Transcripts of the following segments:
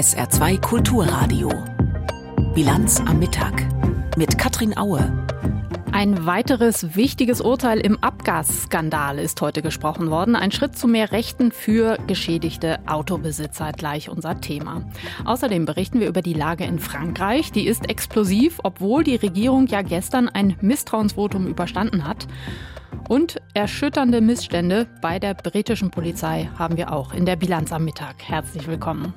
SR2 Kulturradio. Bilanz am Mittag mit Katrin Aue. Ein weiteres wichtiges Urteil im Abgasskandal ist heute gesprochen worden. Ein Schritt zu mehr Rechten für geschädigte Autobesitzer, gleich unser Thema. Außerdem berichten wir über die Lage in Frankreich. Die ist explosiv, obwohl die Regierung ja gestern ein Misstrauensvotum überstanden hat. Und erschütternde Missstände bei der britischen Polizei haben wir auch in der Bilanz am Mittag. Herzlich willkommen.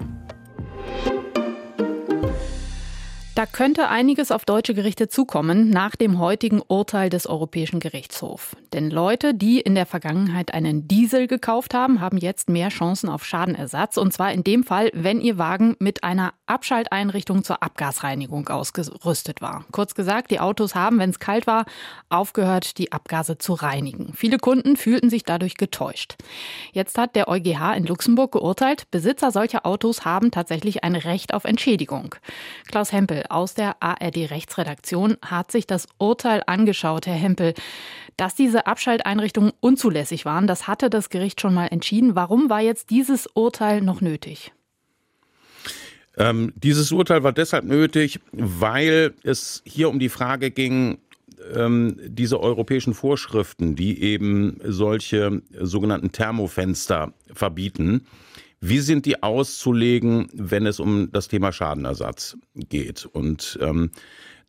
Da könnte einiges auf deutsche Gerichte zukommen nach dem heutigen Urteil des Europäischen Gerichtshofs. Denn Leute, die in der Vergangenheit einen Diesel gekauft haben, haben jetzt mehr Chancen auf Schadenersatz. Und zwar in dem Fall, wenn ihr Wagen mit einer Abschalteinrichtung zur Abgasreinigung ausgerüstet war. Kurz gesagt, die Autos haben, wenn es kalt war, aufgehört, die Abgase zu reinigen. Viele Kunden fühlten sich dadurch getäuscht. Jetzt hat der EuGH in Luxemburg geurteilt, Besitzer solcher Autos haben tatsächlich ein Recht auf Entschädigung. Klaus Hempel aus der ARD Rechtsredaktion hat sich das Urteil angeschaut, Herr Hempel. Dass diese Abschalteinrichtungen unzulässig waren, das hatte das Gericht schon mal entschieden. Warum war jetzt dieses Urteil noch nötig? Ähm, dieses Urteil war deshalb nötig, weil es hier um die Frage ging, ähm, diese europäischen Vorschriften, die eben solche sogenannten Thermofenster verbieten, wie sind die auszulegen, wenn es um das Thema Schadenersatz geht? Und ähm,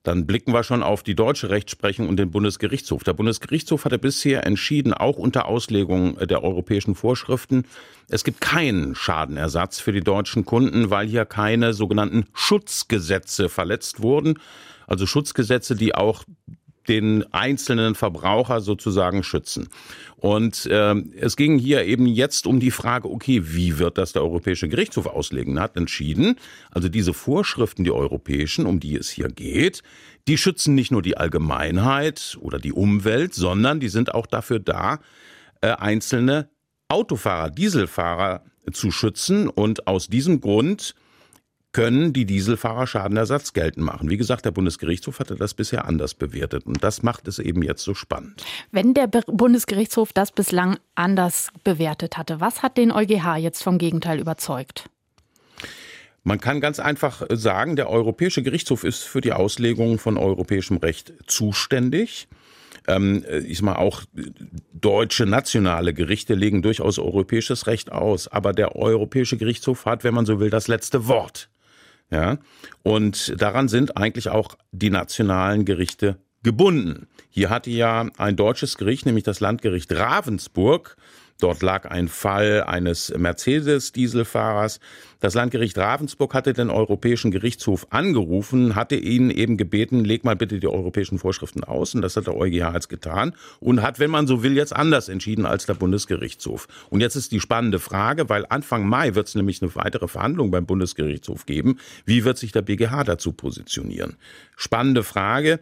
dann blicken wir schon auf die deutsche Rechtsprechung und den Bundesgerichtshof. Der Bundesgerichtshof hatte bisher entschieden, auch unter Auslegung der europäischen Vorschriften, es gibt keinen Schadenersatz für die deutschen Kunden, weil hier keine sogenannten Schutzgesetze verletzt wurden. Also Schutzgesetze, die auch den einzelnen Verbraucher sozusagen schützen. Und äh, es ging hier eben jetzt um die Frage, okay, wie wird das der Europäische Gerichtshof auslegen? Hat entschieden, also diese Vorschriften, die europäischen, um die es hier geht, die schützen nicht nur die Allgemeinheit oder die Umwelt, sondern die sind auch dafür da, äh, einzelne Autofahrer, Dieselfahrer zu schützen. Und aus diesem Grund können die Dieselfahrer Schadenersatz geltend machen. Wie gesagt, der Bundesgerichtshof hatte das bisher anders bewertet und das macht es eben jetzt so spannend. Wenn der Bundesgerichtshof das bislang anders bewertet hatte, was hat den EuGH jetzt vom Gegenteil überzeugt? Man kann ganz einfach sagen, der Europäische Gerichtshof ist für die Auslegung von europäischem Recht zuständig. Ähm, ich sag mal, auch deutsche nationale Gerichte legen durchaus europäisches Recht aus. Aber der Europäische Gerichtshof hat, wenn man so will, das letzte Wort. Ja, und daran sind eigentlich auch die nationalen Gerichte gebunden. Hier hatte ja ein deutsches Gericht, nämlich das Landgericht Ravensburg, Dort lag ein Fall eines Mercedes-Dieselfahrers. Das Landgericht Ravensburg hatte den Europäischen Gerichtshof angerufen, hatte ihn eben gebeten, leg mal bitte die europäischen Vorschriften aus. Und das hat der EuGH jetzt getan und hat, wenn man so will, jetzt anders entschieden als der Bundesgerichtshof. Und jetzt ist die spannende Frage, weil Anfang Mai wird es nämlich eine weitere Verhandlung beim Bundesgerichtshof geben. Wie wird sich der BGH dazu positionieren? Spannende Frage.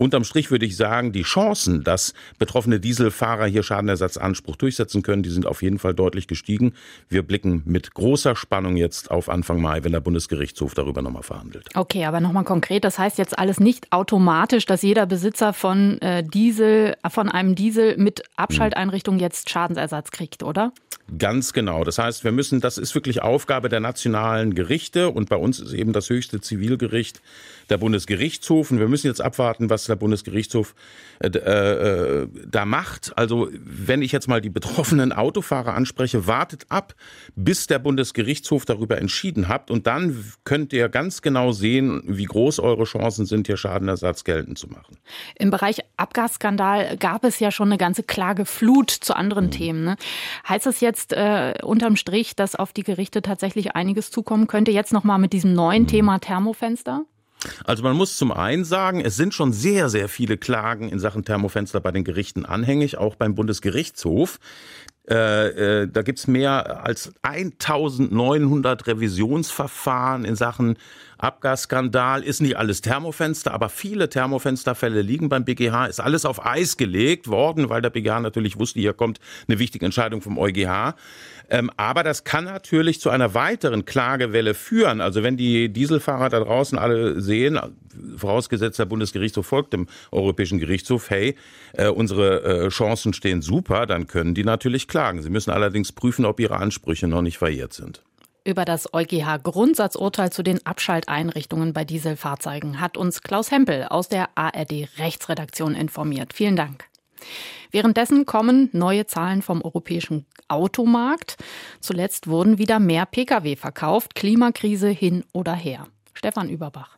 Unterm Strich würde ich sagen, die Chancen, dass betroffene Dieselfahrer hier Schadenersatzanspruch durchsetzen können, die sind auf jeden Fall deutlich gestiegen. Wir blicken mit großer Spannung jetzt auf Anfang Mai, wenn der Bundesgerichtshof darüber nochmal verhandelt. Okay, aber nochmal konkret, das heißt jetzt alles nicht automatisch, dass jeder Besitzer von äh, Diesel, von einem Diesel mit Abschalteinrichtung jetzt Schadensersatz kriegt, oder? Ganz genau. Das heißt, wir müssen, das ist wirklich Aufgabe der nationalen Gerichte und bei uns ist eben das höchste Zivilgericht der Bundesgerichtshof. Und wir müssen jetzt abwarten, was der Bundesgerichtshof äh, äh, da macht. Also wenn ich jetzt mal die betroffenen Autofahrer anspreche, wartet ab, bis der Bundesgerichtshof darüber entschieden hat. Und dann könnt ihr ganz genau sehen, wie groß eure Chancen sind, hier Schadenersatz geltend zu machen. Im Bereich Abgasskandal gab es ja schon eine ganze Klageflut zu anderen mhm. Themen. Ne? Heißt das jetzt äh, unterm Strich, dass auf die Gerichte tatsächlich einiges zukommen könnte? Jetzt nochmal mit diesem neuen mhm. Thema Thermofenster? Also man muss zum einen sagen, es sind schon sehr, sehr viele Klagen in Sachen Thermofenster bei den Gerichten anhängig, auch beim Bundesgerichtshof. Äh, äh, da gibt's mehr als 1900 Revisionsverfahren in Sachen Abgasskandal. Ist nicht alles Thermofenster, aber viele Thermofensterfälle liegen beim BGH. Ist alles auf Eis gelegt worden, weil der BGH natürlich wusste, hier kommt eine wichtige Entscheidung vom EuGH. Ähm, aber das kann natürlich zu einer weiteren Klagewelle führen. Also wenn die Dieselfahrer da draußen alle sehen, vorausgesetzt der Bundesgerichtshof folgt dem Europäischen Gerichtshof, hey, äh, unsere äh, Chancen stehen super, dann können die natürlich klagen. Sie müssen allerdings prüfen, ob ihre Ansprüche noch nicht verjährt sind. Über das EuGH-Grundsatzurteil zu den Abschalteinrichtungen bei Dieselfahrzeugen hat uns Klaus Hempel aus der ARD-Rechtsredaktion informiert. Vielen Dank. Währenddessen kommen neue Zahlen vom europäischen Automarkt. Zuletzt wurden wieder mehr Pkw verkauft. Klimakrise hin oder her. Stefan Überbach.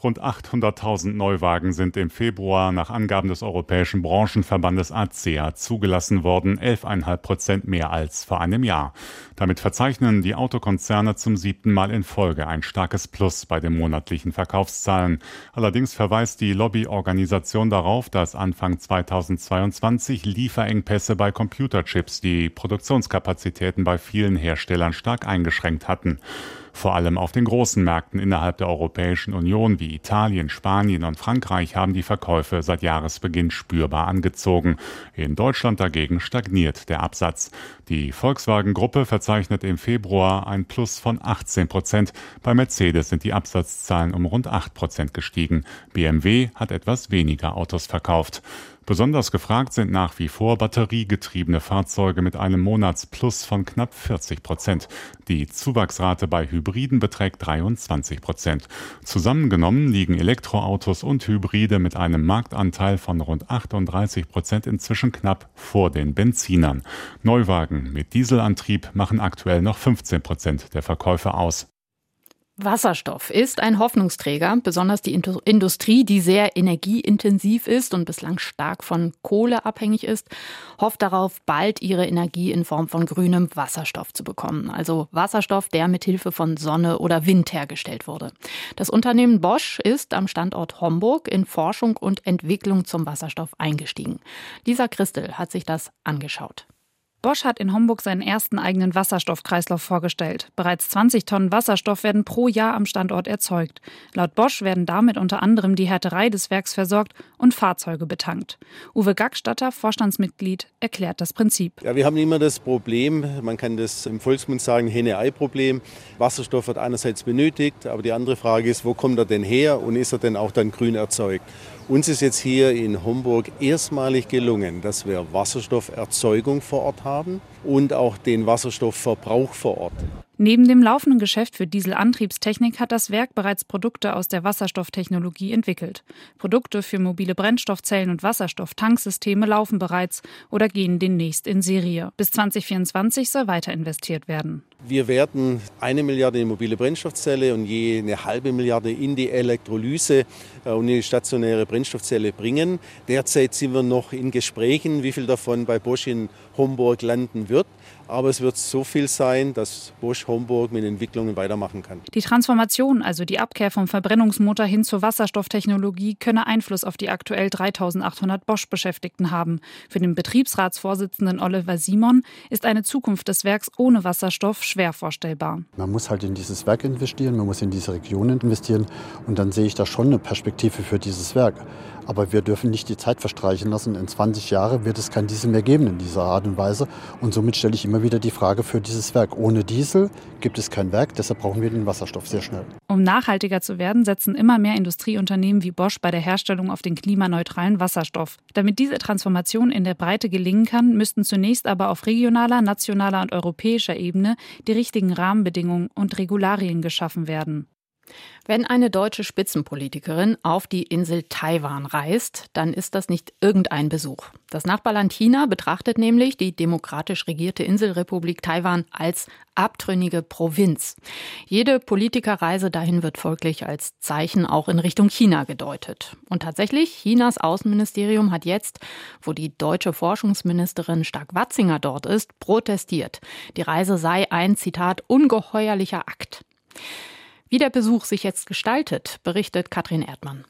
Rund 800.000 Neuwagen sind im Februar nach Angaben des Europäischen Branchenverbandes ACEA zugelassen worden, 11,5 Prozent mehr als vor einem Jahr. Damit verzeichnen die Autokonzerne zum siebten Mal in Folge ein starkes Plus bei den monatlichen Verkaufszahlen. Allerdings verweist die Lobbyorganisation darauf, dass Anfang 2022 Lieferengpässe bei Computerchips die Produktionskapazitäten bei vielen Herstellern stark eingeschränkt hatten. Vor allem auf den großen Märkten innerhalb der Europäischen Union wie Italien, Spanien und Frankreich haben die Verkäufe seit Jahresbeginn spürbar angezogen. In Deutschland dagegen stagniert der Absatz. Die Volkswagen-Gruppe verzeichnet im Februar ein Plus von 18 Prozent. Bei Mercedes sind die Absatzzahlen um rund 8 Prozent gestiegen. BMW hat etwas weniger Autos verkauft. Besonders gefragt sind nach wie vor batteriegetriebene Fahrzeuge mit einem Monatsplus von knapp 40 Prozent. Die Zuwachsrate bei Hybriden beträgt 23 Prozent. Zusammengenommen liegen Elektroautos und Hybride mit einem Marktanteil von rund 38 Prozent inzwischen knapp vor den Benzinern. Neuwagen mit Dieselantrieb machen aktuell noch 15 Prozent der Verkäufe aus. Wasserstoff ist ein Hoffnungsträger, besonders die Industrie, die sehr energieintensiv ist und bislang stark von Kohle abhängig ist, hofft darauf, bald ihre Energie in Form von grünem Wasserstoff zu bekommen. Also Wasserstoff, der mit Hilfe von Sonne oder Wind hergestellt wurde. Das Unternehmen Bosch ist am Standort Homburg in Forschung und Entwicklung zum Wasserstoff eingestiegen. Lisa Christel hat sich das angeschaut. Bosch hat in Homburg seinen ersten eigenen Wasserstoffkreislauf vorgestellt. Bereits 20 Tonnen Wasserstoff werden pro Jahr am Standort erzeugt. Laut Bosch werden damit unter anderem die Härterei des Werks versorgt und Fahrzeuge betankt. Uwe Gackstatter, Vorstandsmitglied, erklärt das Prinzip. Ja, wir haben immer das Problem, man kann das im Volksmund sagen, Henne-Ei-Problem. Wasserstoff wird einerseits benötigt, aber die andere Frage ist, wo kommt er denn her und ist er denn auch dann grün erzeugt? Uns ist jetzt hier in Homburg erstmalig gelungen, dass wir Wasserstofferzeugung vor Ort haben und auch den Wasserstoffverbrauch vor Ort. Neben dem laufenden Geschäft für Dieselantriebstechnik hat das Werk bereits Produkte aus der Wasserstofftechnologie entwickelt. Produkte für mobile Brennstoffzellen und Wasserstofftanksysteme laufen bereits oder gehen demnächst in Serie. Bis 2024 soll weiter investiert werden. Wir werden eine Milliarde in mobile Brennstoffzelle und je eine halbe Milliarde in die Elektrolyse äh, und in die stationäre Brennstoffzelle bringen. Derzeit sind wir noch in Gesprächen, wie viel davon bei Bosch in Homburg landen wird. Aber es wird so viel sein, dass Bosch Homburg mit Entwicklungen weitermachen kann. Die Transformation, also die Abkehr vom Verbrennungsmotor hin zur Wasserstofftechnologie, könne Einfluss auf die aktuell 3800 Bosch-Beschäftigten haben. Für den Betriebsratsvorsitzenden Oliver Simon ist eine Zukunft des Werks ohne Wasserstoff schwer vorstellbar. Man muss halt in dieses Werk investieren, man muss in diese Region investieren und dann sehe ich da schon eine Perspektive für dieses Werk. Aber wir dürfen nicht die Zeit verstreichen lassen. In 20 Jahren wird es kein Diesel mehr geben in dieser Art und Weise. Und somit stelle ich immer wieder die Frage für dieses Werk. Ohne Diesel gibt es kein Werk, deshalb brauchen wir den Wasserstoff sehr schnell. Um nachhaltiger zu werden, setzen immer mehr Industrieunternehmen wie Bosch bei der Herstellung auf den klimaneutralen Wasserstoff. Damit diese Transformation in der Breite gelingen kann, müssten zunächst aber auf regionaler, nationaler und europäischer Ebene die richtigen Rahmenbedingungen und Regularien geschaffen werden. Wenn eine deutsche Spitzenpolitikerin auf die Insel Taiwan reist, dann ist das nicht irgendein Besuch. Das Nachbarland China betrachtet nämlich die demokratisch regierte Inselrepublik Taiwan als abtrünnige Provinz. Jede Politikerreise dahin wird folglich als Zeichen auch in Richtung China gedeutet. Und tatsächlich, Chinas Außenministerium hat jetzt, wo die deutsche Forschungsministerin Stark-Watzinger dort ist, protestiert. Die Reise sei ein, Zitat, ungeheuerlicher Akt. Wie der Besuch sich jetzt gestaltet, berichtet Katrin Erdmann.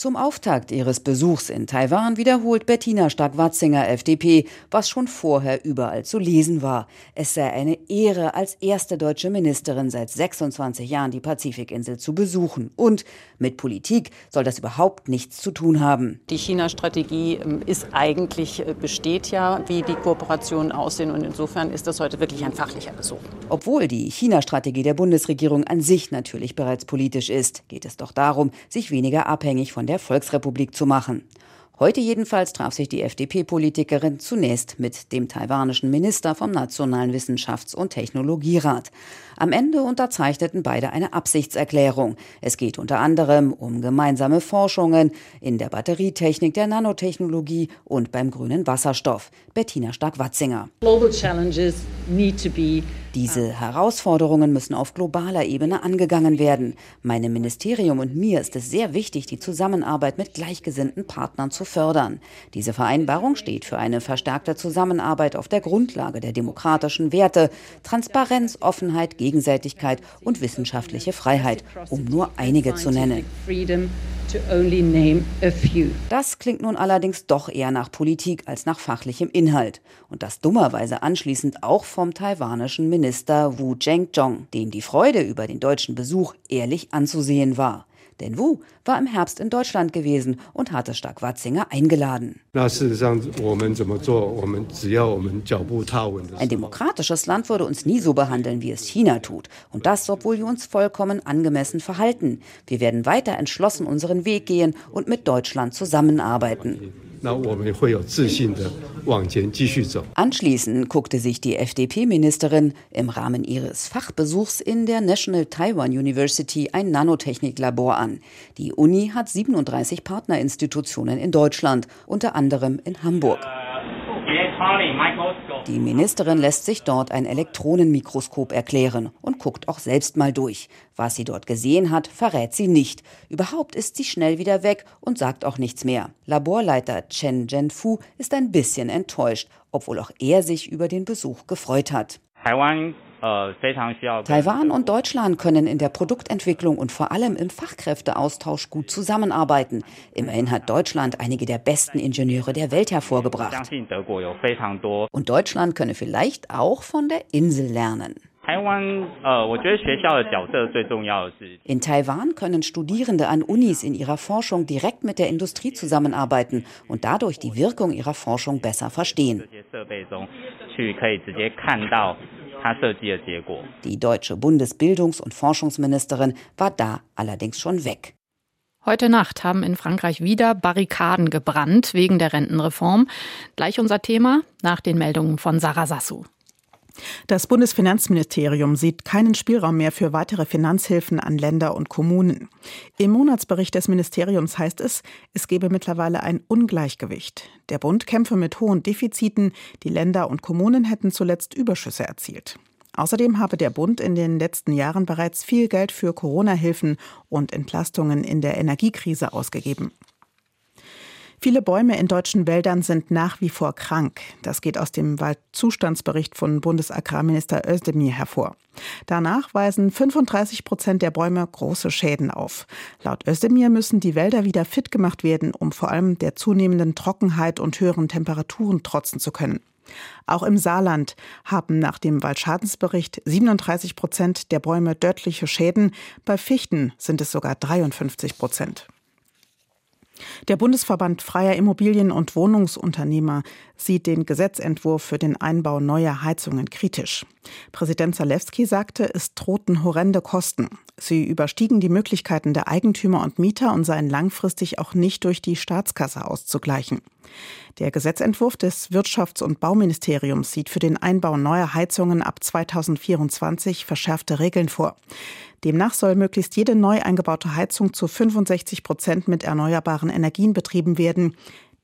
Zum Auftakt ihres Besuchs in Taiwan wiederholt Bettina Stark-Watzinger, FDP, was schon vorher überall zu lesen war. Es sei eine Ehre, als erste deutsche Ministerin seit 26 Jahren die Pazifikinsel zu besuchen. Und mit Politik soll das überhaupt nichts zu tun haben. Die China-Strategie ähm, ist eigentlich, äh, besteht ja, wie die Kooperationen aussehen. Und insofern ist das heute wirklich ein fachlicher Besuch. Obwohl die China-Strategie der Bundesregierung an sich natürlich bereits politisch ist, geht es doch darum, sich weniger abhängig von der Volksrepublik zu machen. Heute jedenfalls traf sich die FDP-Politikerin zunächst mit dem taiwanischen Minister vom Nationalen Wissenschafts- und Technologierat. Am Ende unterzeichneten beide eine Absichtserklärung. Es geht unter anderem um gemeinsame Forschungen in der Batterietechnik, der Nanotechnologie und beim grünen Wasserstoff. Bettina Stark-Watzinger. Diese Herausforderungen müssen auf globaler Ebene angegangen werden. Meinem Ministerium und mir ist es sehr wichtig, die Zusammenarbeit mit gleichgesinnten Partnern zu fördern. Diese Vereinbarung steht für eine verstärkte Zusammenarbeit auf der Grundlage der demokratischen Werte, Transparenz, Offenheit, Gegenseitigkeit und wissenschaftliche Freiheit, um nur einige zu nennen. Das klingt nun allerdings doch eher nach Politik als nach fachlichem Inhalt. Und das dummerweise anschließend auch vom taiwanischen Minister Wu Zhengzhong, dem die Freude über den deutschen Besuch ehrlich anzusehen war. Denn Wu war im Herbst in Deutschland gewesen und hatte Stark-Watzinger eingeladen. Ein demokratisches Land würde uns nie so behandeln, wie es China tut. Und das, obwohl wir uns vollkommen angemessen verhalten. Wir werden weiter entschlossen unseren Weg gehen und mit Deutschland zusammenarbeiten. Anschließend guckte sich die FDP-Ministerin im Rahmen ihres Fachbesuchs in der National Taiwan University ein Nanotechniklabor an. Die Uni hat 37 Partnerinstitutionen in Deutschland, unter anderem in Hamburg. Die Ministerin lässt sich dort ein Elektronenmikroskop erklären und guckt auch selbst mal durch. Was sie dort gesehen hat, verrät sie nicht. Überhaupt ist sie schnell wieder weg und sagt auch nichts mehr. Laborleiter Chen Zhenfu ist ein bisschen enttäuscht, obwohl auch er sich über den Besuch gefreut hat. Taiwan Taiwan und Deutschland können in der Produktentwicklung und vor allem im Fachkräfteaustausch gut zusammenarbeiten. Immerhin hat Deutschland einige der besten Ingenieure der Welt hervorgebracht. Und Deutschland könne vielleicht auch von der Insel lernen. In Taiwan können Studierende an Unis in ihrer Forschung direkt mit der Industrie zusammenarbeiten und dadurch die Wirkung ihrer Forschung besser verstehen. Die deutsche Bundesbildungs- und Forschungsministerin war da allerdings schon weg. Heute Nacht haben in Frankreich wieder Barrikaden gebrannt wegen der Rentenreform. Gleich unser Thema nach den Meldungen von Sarah Sassou. Das Bundesfinanzministerium sieht keinen Spielraum mehr für weitere Finanzhilfen an Länder und Kommunen. Im Monatsbericht des Ministeriums heißt es, es gebe mittlerweile ein Ungleichgewicht. Der Bund kämpfe mit hohen Defiziten, die Länder und Kommunen hätten zuletzt Überschüsse erzielt. Außerdem habe der Bund in den letzten Jahren bereits viel Geld für Corona-Hilfen und Entlastungen in der Energiekrise ausgegeben. Viele Bäume in deutschen Wäldern sind nach wie vor krank. Das geht aus dem Waldzustandsbericht von Bundesagrarminister Özdemir hervor. Danach weisen 35 Prozent der Bäume große Schäden auf. Laut Özdemir müssen die Wälder wieder fit gemacht werden, um vor allem der zunehmenden Trockenheit und höheren Temperaturen trotzen zu können. Auch im Saarland haben nach dem Waldschadensbericht 37 Prozent der Bäume dörtliche Schäden. Bei Fichten sind es sogar 53 Prozent. Der Bundesverband freier Immobilien- und Wohnungsunternehmer sieht den Gesetzentwurf für den Einbau neuer Heizungen kritisch. Präsident Zalewski sagte, es drohten horrende Kosten. Sie überstiegen die Möglichkeiten der Eigentümer und Mieter und seien langfristig auch nicht durch die Staatskasse auszugleichen. Der Gesetzentwurf des Wirtschafts- und Bauministeriums sieht für den Einbau neuer Heizungen ab 2024 verschärfte Regeln vor. Demnach soll möglichst jede neu eingebaute Heizung zu 65 Prozent mit erneuerbaren Energien betrieben werden.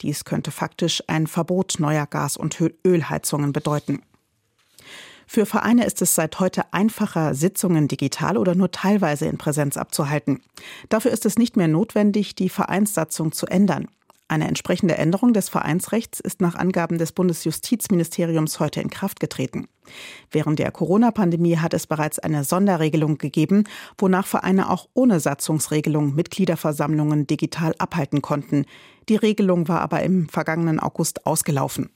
Dies könnte faktisch ein Verbot neuer Gas- und Ölheizungen bedeuten. Für Vereine ist es seit heute einfacher, Sitzungen digital oder nur teilweise in Präsenz abzuhalten. Dafür ist es nicht mehr notwendig, die Vereinssatzung zu ändern. Eine entsprechende Änderung des Vereinsrechts ist nach Angaben des Bundesjustizministeriums heute in Kraft getreten. Während der Corona-Pandemie hat es bereits eine Sonderregelung gegeben, wonach Vereine auch ohne Satzungsregelung Mitgliederversammlungen digital abhalten konnten. Die Regelung war aber im vergangenen August ausgelaufen.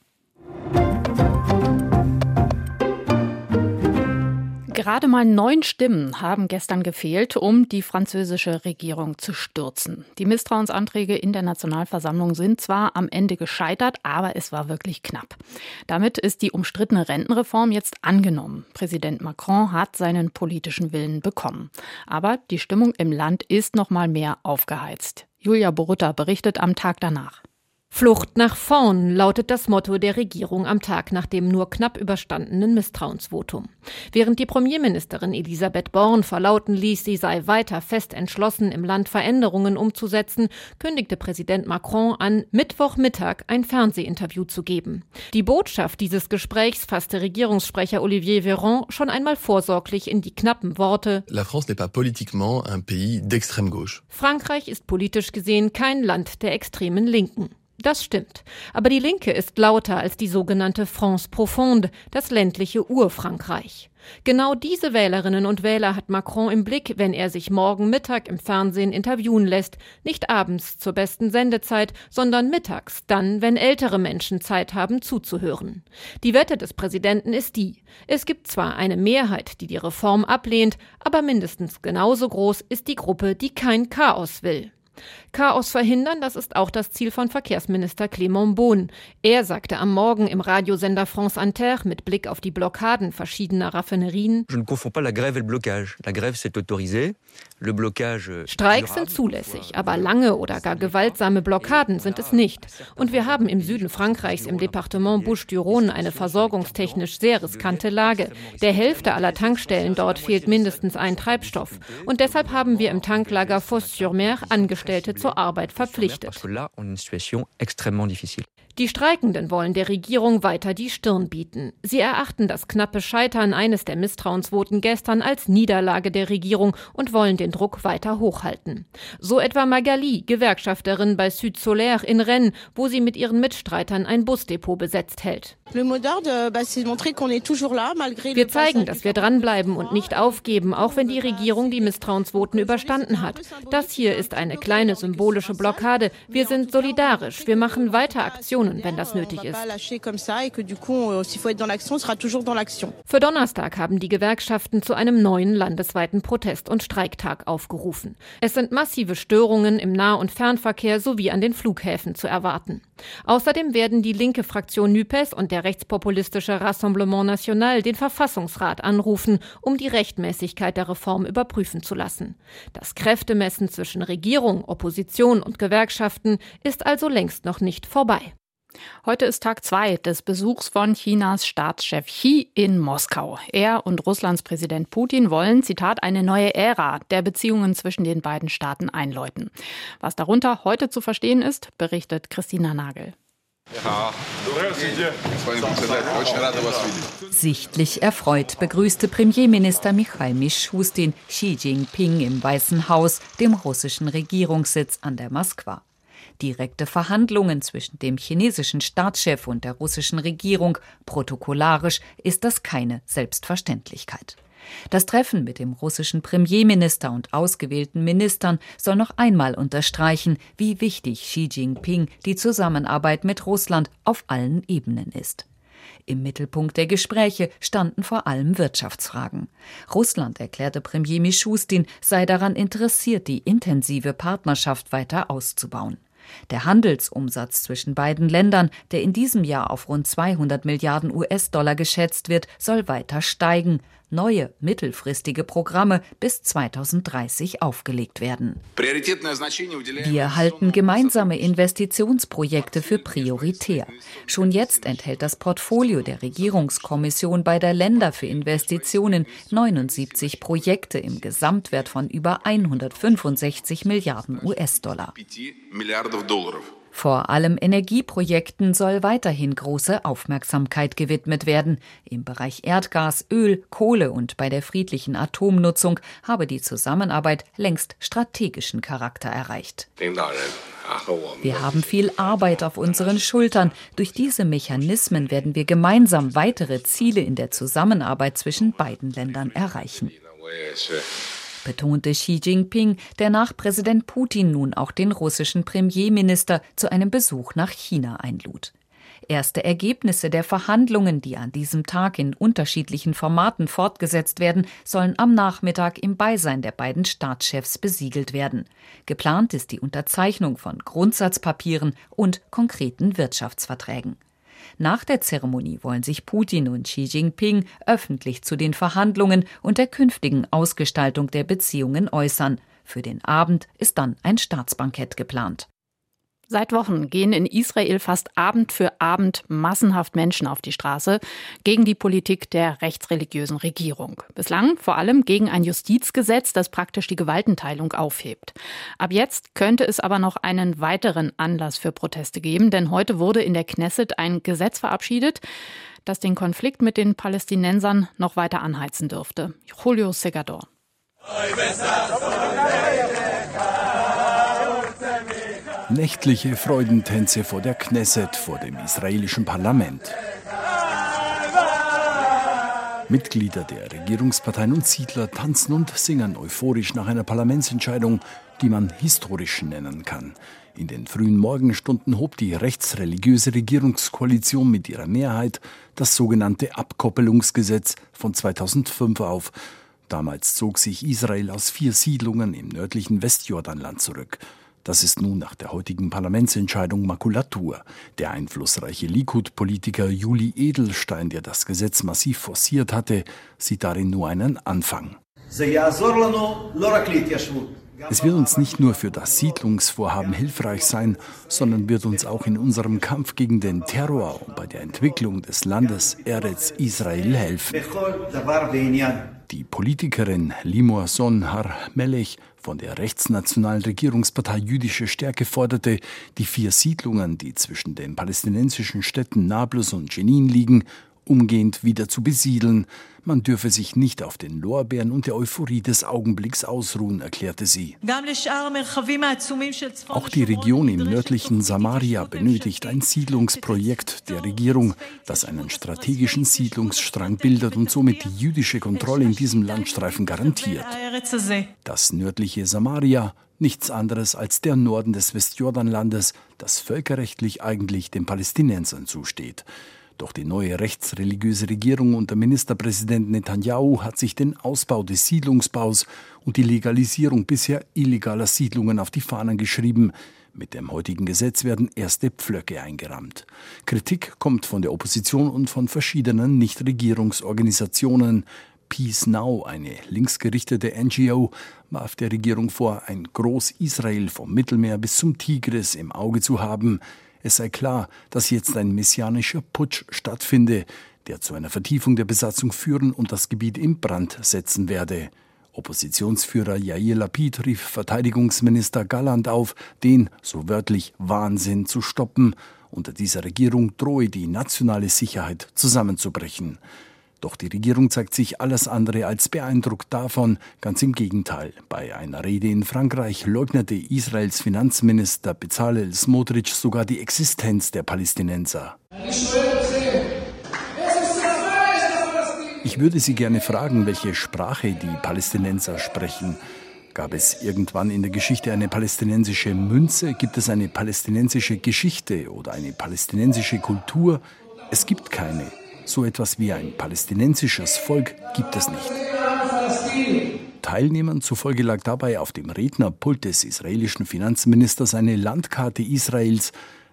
Gerade mal neun Stimmen haben gestern gefehlt, um die französische Regierung zu stürzen. Die Misstrauensanträge in der Nationalversammlung sind zwar am Ende gescheitert, aber es war wirklich knapp. Damit ist die umstrittene Rentenreform jetzt angenommen. Präsident Macron hat seinen politischen Willen bekommen. Aber die Stimmung im Land ist noch mal mehr aufgeheizt. Julia Borutta berichtet am Tag danach. Flucht nach vorn lautet das Motto der Regierung am Tag nach dem nur knapp überstandenen Misstrauensvotum. Während die Premierministerin Elisabeth Born verlauten ließ, sie sei weiter fest entschlossen, im Land Veränderungen umzusetzen, kündigte Präsident Macron an, Mittwochmittag ein Fernsehinterview zu geben. Die Botschaft dieses Gesprächs fasste Regierungssprecher Olivier Véran schon einmal vorsorglich in die knappen Worte La France n'est pas politiquement un pays d'extrême gauche. Frankreich ist politisch gesehen kein Land der extremen Linken. Das stimmt. Aber die Linke ist lauter als die sogenannte France Profonde, das ländliche Urfrankreich. Genau diese Wählerinnen und Wähler hat Macron im Blick, wenn er sich morgen Mittag im Fernsehen interviewen lässt. Nicht abends zur besten Sendezeit, sondern mittags, dann, wenn ältere Menschen Zeit haben zuzuhören. Die Wette des Präsidenten ist die. Es gibt zwar eine Mehrheit, die die Reform ablehnt, aber mindestens genauso groß ist die Gruppe, die kein Chaos will. Chaos verhindern, das ist auch das Ziel von Verkehrsminister Clément Beaune. Er sagte am Morgen im Radiosender France Inter mit Blick auf die Blockaden verschiedener Raffinerien: Je ne confonds pas la grève et le blocage. La grève c'est autorisé. Le blocage euh, Streiks sind zulässig, aber lange oder gar gewaltsame Blockaden sind es nicht. Und wir haben im Süden Frankreichs im Departement Bouches-du-Rhône eine versorgungstechnisch sehr riskante Lage. Der Hälfte aller Tankstellen dort fehlt mindestens ein Treibstoff. Und deshalb haben wir im Tanklager Fos-sur-Mer Angestellte zur Arbeit verpflichtet. Die Streikenden wollen der Regierung weiter die Stirn bieten. Sie erachten das knappe Scheitern eines der Misstrauensvoten gestern als Niederlage der Regierung und wollen den Druck weiter hochhalten. So etwa Magali, Gewerkschafterin bei Sud Solaire in Rennes, wo sie mit ihren Mitstreitern ein Busdepot besetzt hält. Wir zeigen, dass wir dranbleiben und nicht aufgeben, auch wenn die Regierung die Misstrauensvoten überstanden hat. Das hier ist eine kleine symbolische Blockade. Wir sind solidarisch. Wir machen weiter Aktionen, wenn das nötig ist. Für Donnerstag haben die Gewerkschaften zu einem neuen landesweiten Protest- und Streiktag aufgerufen. Es sind massive Störungen im Nah- und Fernverkehr sowie an den Flughäfen zu erwarten. Außerdem werden die linke Fraktion Nypes und der rechtspopulistische Rassemblement National den Verfassungsrat anrufen, um die Rechtmäßigkeit der Reform überprüfen zu lassen. Das Kräftemessen zwischen Regierung, Opposition und Gewerkschaften ist also längst noch nicht vorbei. Heute ist Tag zwei des Besuchs von Chinas Staatschef Xi in Moskau. Er und Russlands Präsident Putin wollen, Zitat, eine neue Ära der Beziehungen zwischen den beiden Staaten einläuten. Was darunter heute zu verstehen ist, berichtet Christina Nagel. Sichtlich erfreut begrüßte Premierminister Michail Mishustin Xi Jinping im Weißen Haus, dem russischen Regierungssitz an der Moskwa. Direkte Verhandlungen zwischen dem chinesischen Staatschef und der russischen Regierung, protokollarisch ist das keine Selbstverständlichkeit. Das Treffen mit dem russischen Premierminister und ausgewählten Ministern soll noch einmal unterstreichen, wie wichtig Xi Jinping die Zusammenarbeit mit Russland auf allen Ebenen ist. Im Mittelpunkt der Gespräche standen vor allem Wirtschaftsfragen. Russland erklärte Premier Mischustin, sei daran interessiert, die intensive Partnerschaft weiter auszubauen. Der Handelsumsatz zwischen beiden Ländern, der in diesem Jahr auf rund 200 Milliarden US-Dollar geschätzt wird, soll weiter steigen neue mittelfristige Programme bis 2030 aufgelegt werden. Wir halten gemeinsame Investitionsprojekte für prioritär. Schon jetzt enthält das Portfolio der Regierungskommission beider Länder für Investitionen 79 Projekte im Gesamtwert von über 165 Milliarden US-Dollar. Vor allem Energieprojekten soll weiterhin große Aufmerksamkeit gewidmet werden. Im Bereich Erdgas, Öl, Kohle und bei der friedlichen Atomnutzung habe die Zusammenarbeit längst strategischen Charakter erreicht. Wir haben viel Arbeit auf unseren Schultern. Durch diese Mechanismen werden wir gemeinsam weitere Ziele in der Zusammenarbeit zwischen beiden Ländern erreichen betonte Xi Jinping, der nach Präsident Putin nun auch den russischen Premierminister zu einem Besuch nach China einlud. Erste Ergebnisse der Verhandlungen, die an diesem Tag in unterschiedlichen Formaten fortgesetzt werden, sollen am Nachmittag im Beisein der beiden Staatschefs besiegelt werden. Geplant ist die Unterzeichnung von Grundsatzpapieren und konkreten Wirtschaftsverträgen. Nach der Zeremonie wollen sich Putin und Xi Jinping öffentlich zu den Verhandlungen und der künftigen Ausgestaltung der Beziehungen äußern. Für den Abend ist dann ein Staatsbankett geplant. Seit Wochen gehen in Israel fast Abend für Abend massenhaft Menschen auf die Straße gegen die Politik der rechtsreligiösen Regierung. Bislang vor allem gegen ein Justizgesetz, das praktisch die Gewaltenteilung aufhebt. Ab jetzt könnte es aber noch einen weiteren Anlass für Proteste geben, denn heute wurde in der Knesset ein Gesetz verabschiedet, das den Konflikt mit den Palästinensern noch weiter anheizen dürfte. Julio Segador. Nächtliche Freudentänze vor der Knesset, vor dem israelischen Parlament. Mitglieder der Regierungsparteien und Siedler tanzen und singen euphorisch nach einer Parlamentsentscheidung, die man historisch nennen kann. In den frühen Morgenstunden hob die rechtsreligiöse Regierungskoalition mit ihrer Mehrheit das sogenannte Abkoppelungsgesetz von 2005 auf. Damals zog sich Israel aus vier Siedlungen im nördlichen Westjordanland zurück. Das ist nun nach der heutigen Parlamentsentscheidung Makulatur. Der einflussreiche Likud-Politiker Juli Edelstein, der das Gesetz massiv forciert hatte, sieht darin nur einen Anfang. Es wird uns nicht nur für das Siedlungsvorhaben hilfreich sein, sondern wird uns auch in unserem Kampf gegen den Terror und bei der Entwicklung des Landes Eretz Israel helfen. Die Politikerin Limor Son Har Melech von der rechtsnationalen Regierungspartei Jüdische Stärke forderte, die vier Siedlungen, die zwischen den palästinensischen Städten Nablus und Jenin liegen, umgehend wieder zu besiedeln. Man dürfe sich nicht auf den Lorbeeren und der Euphorie des Augenblicks ausruhen, erklärte sie. Auch die Region im nördlichen Samaria benötigt ein Siedlungsprojekt der Regierung, das einen strategischen Siedlungsstrang bildet und somit die jüdische Kontrolle in diesem Landstreifen garantiert. Das nördliche Samaria nichts anderes als der Norden des Westjordanlandes, das völkerrechtlich eigentlich den Palästinensern zusteht. Doch die neue rechtsreligiöse Regierung unter Ministerpräsident Netanyahu hat sich den Ausbau des Siedlungsbaus und die Legalisierung bisher illegaler Siedlungen auf die Fahnen geschrieben. Mit dem heutigen Gesetz werden erste Pflöcke eingerammt. Kritik kommt von der Opposition und von verschiedenen Nichtregierungsorganisationen. Peace Now, eine linksgerichtete NGO, warf der Regierung vor, ein Groß-Israel vom Mittelmeer bis zum Tigris im Auge zu haben. Es sei klar, dass jetzt ein messianischer Putsch stattfinde, der zu einer Vertiefung der Besatzung führen und das Gebiet in Brand setzen werde. Oppositionsführer Yair Lapid rief Verteidigungsminister Galland auf, den, so wörtlich, Wahnsinn zu stoppen. Unter dieser Regierung drohe die nationale Sicherheit zusammenzubrechen. Doch die Regierung zeigt sich alles andere als beeindruckt davon. Ganz im Gegenteil. Bei einer Rede in Frankreich leugnete Israels Finanzminister Bezalel Smotrich sogar die Existenz der Palästinenser. Ich würde Sie gerne fragen, welche Sprache die Palästinenser sprechen. Gab es irgendwann in der Geschichte eine palästinensische Münze? Gibt es eine palästinensische Geschichte oder eine palästinensische Kultur? Es gibt keine. So etwas wie ein palästinensisches Volk gibt es nicht. Teilnehmern zufolge lag dabei auf dem Rednerpult des israelischen Finanzministers eine Landkarte Israels,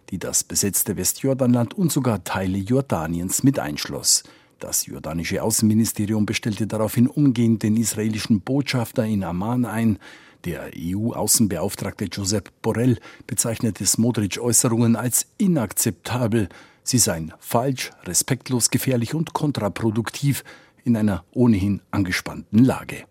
die das besetzte Westjordanland und sogar Teile Jordaniens mit einschloss. Das jordanische Außenministerium bestellte daraufhin umgehend den israelischen Botschafter in Amman ein. Der EU-Außenbeauftragte Josep Borrell bezeichnete Smodrich Äußerungen als inakzeptabel Sie seien falsch, respektlos, gefährlich und kontraproduktiv in einer ohnehin angespannten Lage.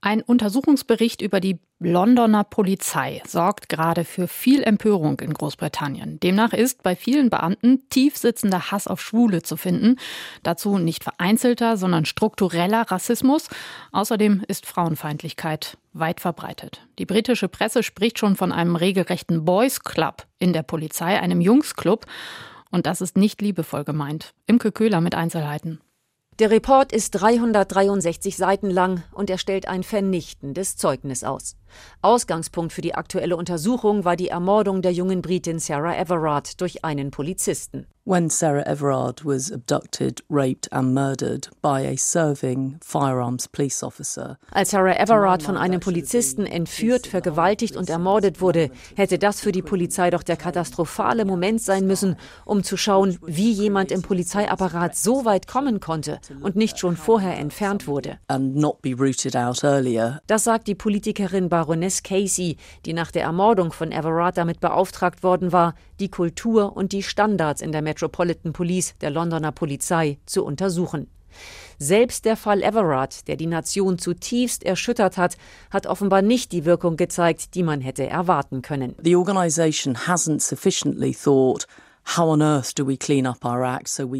Ein Untersuchungsbericht über die Londoner Polizei sorgt gerade für viel Empörung in Großbritannien. Demnach ist bei vielen Beamten tief sitzender Hass auf Schwule zu finden. Dazu nicht vereinzelter, sondern struktureller Rassismus. Außerdem ist Frauenfeindlichkeit weit verbreitet. Die britische Presse spricht schon von einem regelrechten Boys Club in der Polizei, einem Jungsclub. Und das ist nicht liebevoll gemeint. Imke Köhler mit Einzelheiten. Der Report ist 363 Seiten lang und er stellt ein vernichtendes Zeugnis aus. Ausgangspunkt für die aktuelle Untersuchung war die Ermordung der jungen Britin Sarah Everard durch einen Polizisten. When Sarah Everard was abducted, raped and murdered by a serving firearms police officer. Als Sarah Everard von einem Polizisten entführt, vergewaltigt und ermordet wurde, hätte das für die Polizei doch der katastrophale Moment sein müssen, um zu schauen, wie jemand im Polizeiapparat so weit kommen konnte und nicht schon vorher entfernt wurde. Das sagt die Politikerin Bar Baroness Casey, die nach der Ermordung von Everard damit beauftragt worden war, die Kultur und die Standards in der Metropolitan Police der Londoner Polizei zu untersuchen. Selbst der Fall Everard, der die Nation zutiefst erschüttert hat, hat offenbar nicht die Wirkung gezeigt, die man hätte erwarten können. The organization hasn't sufficiently thought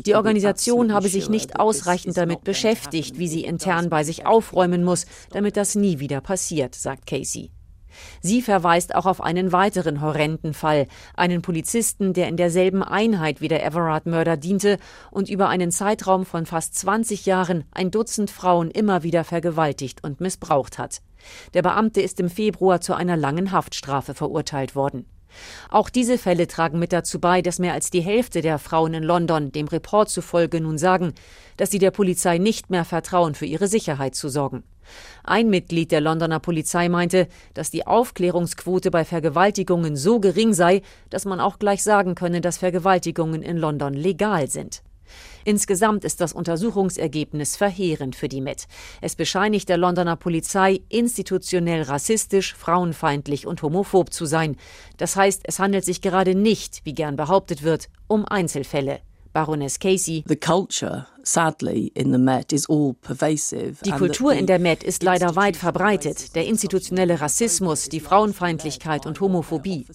die Organisation habe sich nicht ausreichend damit beschäftigt, wie sie intern bei sich aufräumen muss, damit das nie wieder passiert, sagt Casey. Sie verweist auch auf einen weiteren horrenden Fall, einen Polizisten, der in derselben Einheit wie der Everard-Mörder diente und über einen Zeitraum von fast 20 Jahren ein Dutzend Frauen immer wieder vergewaltigt und missbraucht hat. Der Beamte ist im Februar zu einer langen Haftstrafe verurteilt worden. Auch diese Fälle tragen mit dazu bei, dass mehr als die Hälfte der Frauen in London dem Report zufolge nun sagen, dass sie der Polizei nicht mehr vertrauen, für ihre Sicherheit zu sorgen. Ein Mitglied der Londoner Polizei meinte, dass die Aufklärungsquote bei Vergewaltigungen so gering sei, dass man auch gleich sagen könne, dass Vergewaltigungen in London legal sind. Insgesamt ist das Untersuchungsergebnis verheerend für die Met. Es bescheinigt der Londoner Polizei, institutionell rassistisch, frauenfeindlich und homophob zu sein. Das heißt, es handelt sich gerade nicht, wie gern behauptet wird, um Einzelfälle. Baroness Casey. The culture die Kultur in der Met ist leider weit verbreitet. Der institutionelle Rassismus, die Frauenfeindlichkeit und Homophobie.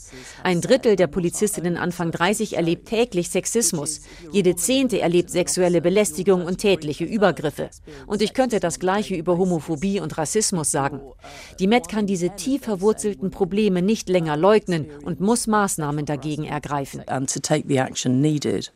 Ein Drittel der Polizistinnen Anfang 30 erlebt täglich Sexismus. Jede Zehnte erlebt sexuelle Belästigung und tätliche Übergriffe. Und ich könnte das Gleiche über Homophobie und Rassismus sagen. Die Met kann diese tief verwurzelten Probleme nicht länger leugnen und muss Maßnahmen dagegen ergreifen.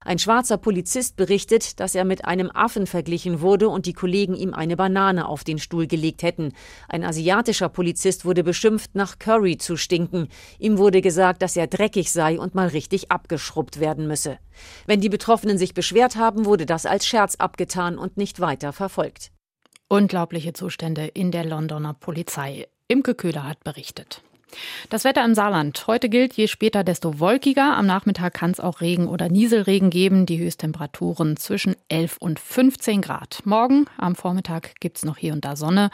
Ein schwarzer Polizist berichtet, dass er mit einem einem Affen verglichen wurde und die Kollegen ihm eine Banane auf den Stuhl gelegt hätten. Ein asiatischer Polizist wurde beschimpft, nach Curry zu stinken. Ihm wurde gesagt, dass er dreckig sei und mal richtig abgeschrubbt werden müsse. Wenn die Betroffenen sich beschwert haben, wurde das als Scherz abgetan und nicht weiter verfolgt. Unglaubliche Zustände in der Londoner Polizei. Imke Köhler hat berichtet. Das Wetter im Saarland. Heute gilt, je später, desto wolkiger. Am Nachmittag kann es auch Regen oder Nieselregen geben. Die Höchsttemperaturen zwischen 11 und 15 Grad. Morgen am Vormittag gibt es noch hier und da Sonne.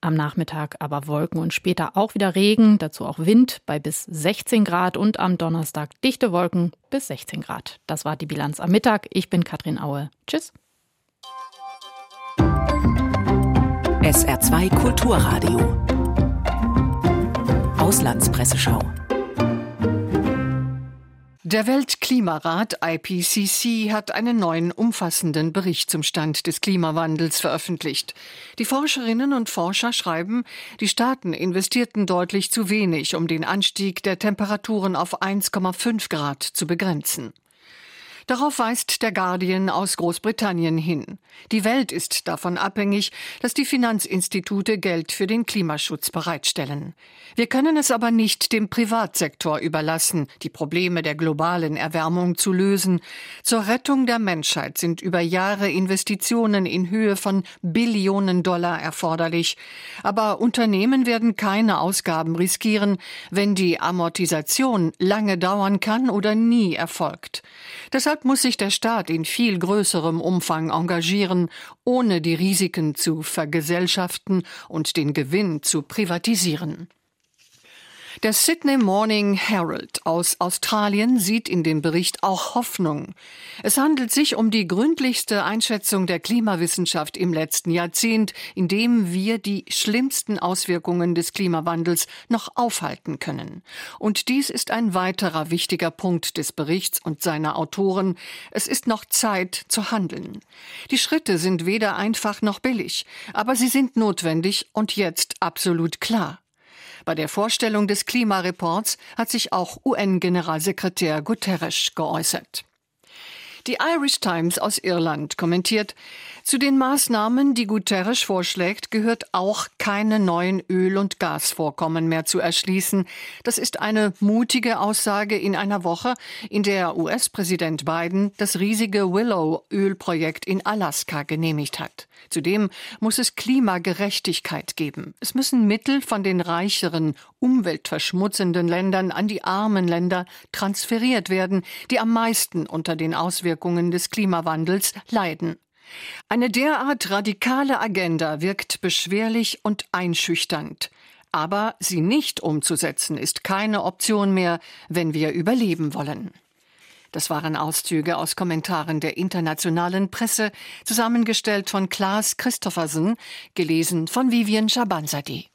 Am Nachmittag aber Wolken und später auch wieder Regen, dazu auch Wind bei bis 16 Grad und am Donnerstag dichte Wolken bis 16 Grad. Das war die Bilanz am Mittag. Ich bin Katrin Aue. Tschüss. SR2 Kulturradio Auslandspresseschau. Der Weltklimarat IPCC hat einen neuen umfassenden Bericht zum Stand des Klimawandels veröffentlicht. Die Forscherinnen und Forscher schreiben, die Staaten investierten deutlich zu wenig, um den Anstieg der Temperaturen auf 1,5 Grad zu begrenzen. Darauf weist der Guardian aus Großbritannien hin. Die Welt ist davon abhängig, dass die Finanzinstitute Geld für den Klimaschutz bereitstellen. Wir können es aber nicht dem Privatsektor überlassen, die Probleme der globalen Erwärmung zu lösen. Zur Rettung der Menschheit sind über Jahre Investitionen in Höhe von Billionen Dollar erforderlich. Aber Unternehmen werden keine Ausgaben riskieren, wenn die Amortisation lange dauern kann oder nie erfolgt. Deshalb muss sich der Staat in viel größerem Umfang engagieren, ohne die Risiken zu vergesellschaften und den Gewinn zu privatisieren. Der Sydney Morning Herald aus Australien sieht in dem Bericht auch Hoffnung. Es handelt sich um die gründlichste Einschätzung der Klimawissenschaft im letzten Jahrzehnt, in dem wir die schlimmsten Auswirkungen des Klimawandels noch aufhalten können. Und dies ist ein weiterer wichtiger Punkt des Berichts und seiner Autoren. Es ist noch Zeit zu handeln. Die Schritte sind weder einfach noch billig, aber sie sind notwendig und jetzt absolut klar. Bei der Vorstellung des Klimareports hat sich auch UN-Generalsekretär Guterres geäußert. Die Irish Times aus Irland kommentiert, zu den Maßnahmen, die Guterres vorschlägt, gehört auch keine neuen Öl- und Gasvorkommen mehr zu erschließen. Das ist eine mutige Aussage in einer Woche, in der US-Präsident Biden das riesige Willow-Ölprojekt in Alaska genehmigt hat. Zudem muss es Klimagerechtigkeit geben. Es müssen Mittel von den reicheren, umweltverschmutzenden Ländern an die armen Länder transferiert werden, die am meisten unter den Auswirkungen des Klimawandels leiden. Eine derart radikale Agenda wirkt beschwerlich und einschüchternd. Aber sie nicht umzusetzen ist keine Option mehr, wenn wir überleben wollen. Das waren Auszüge aus Kommentaren der internationalen Presse, zusammengestellt von Klaas Christoffersen, gelesen von Vivian Schabanzadeh.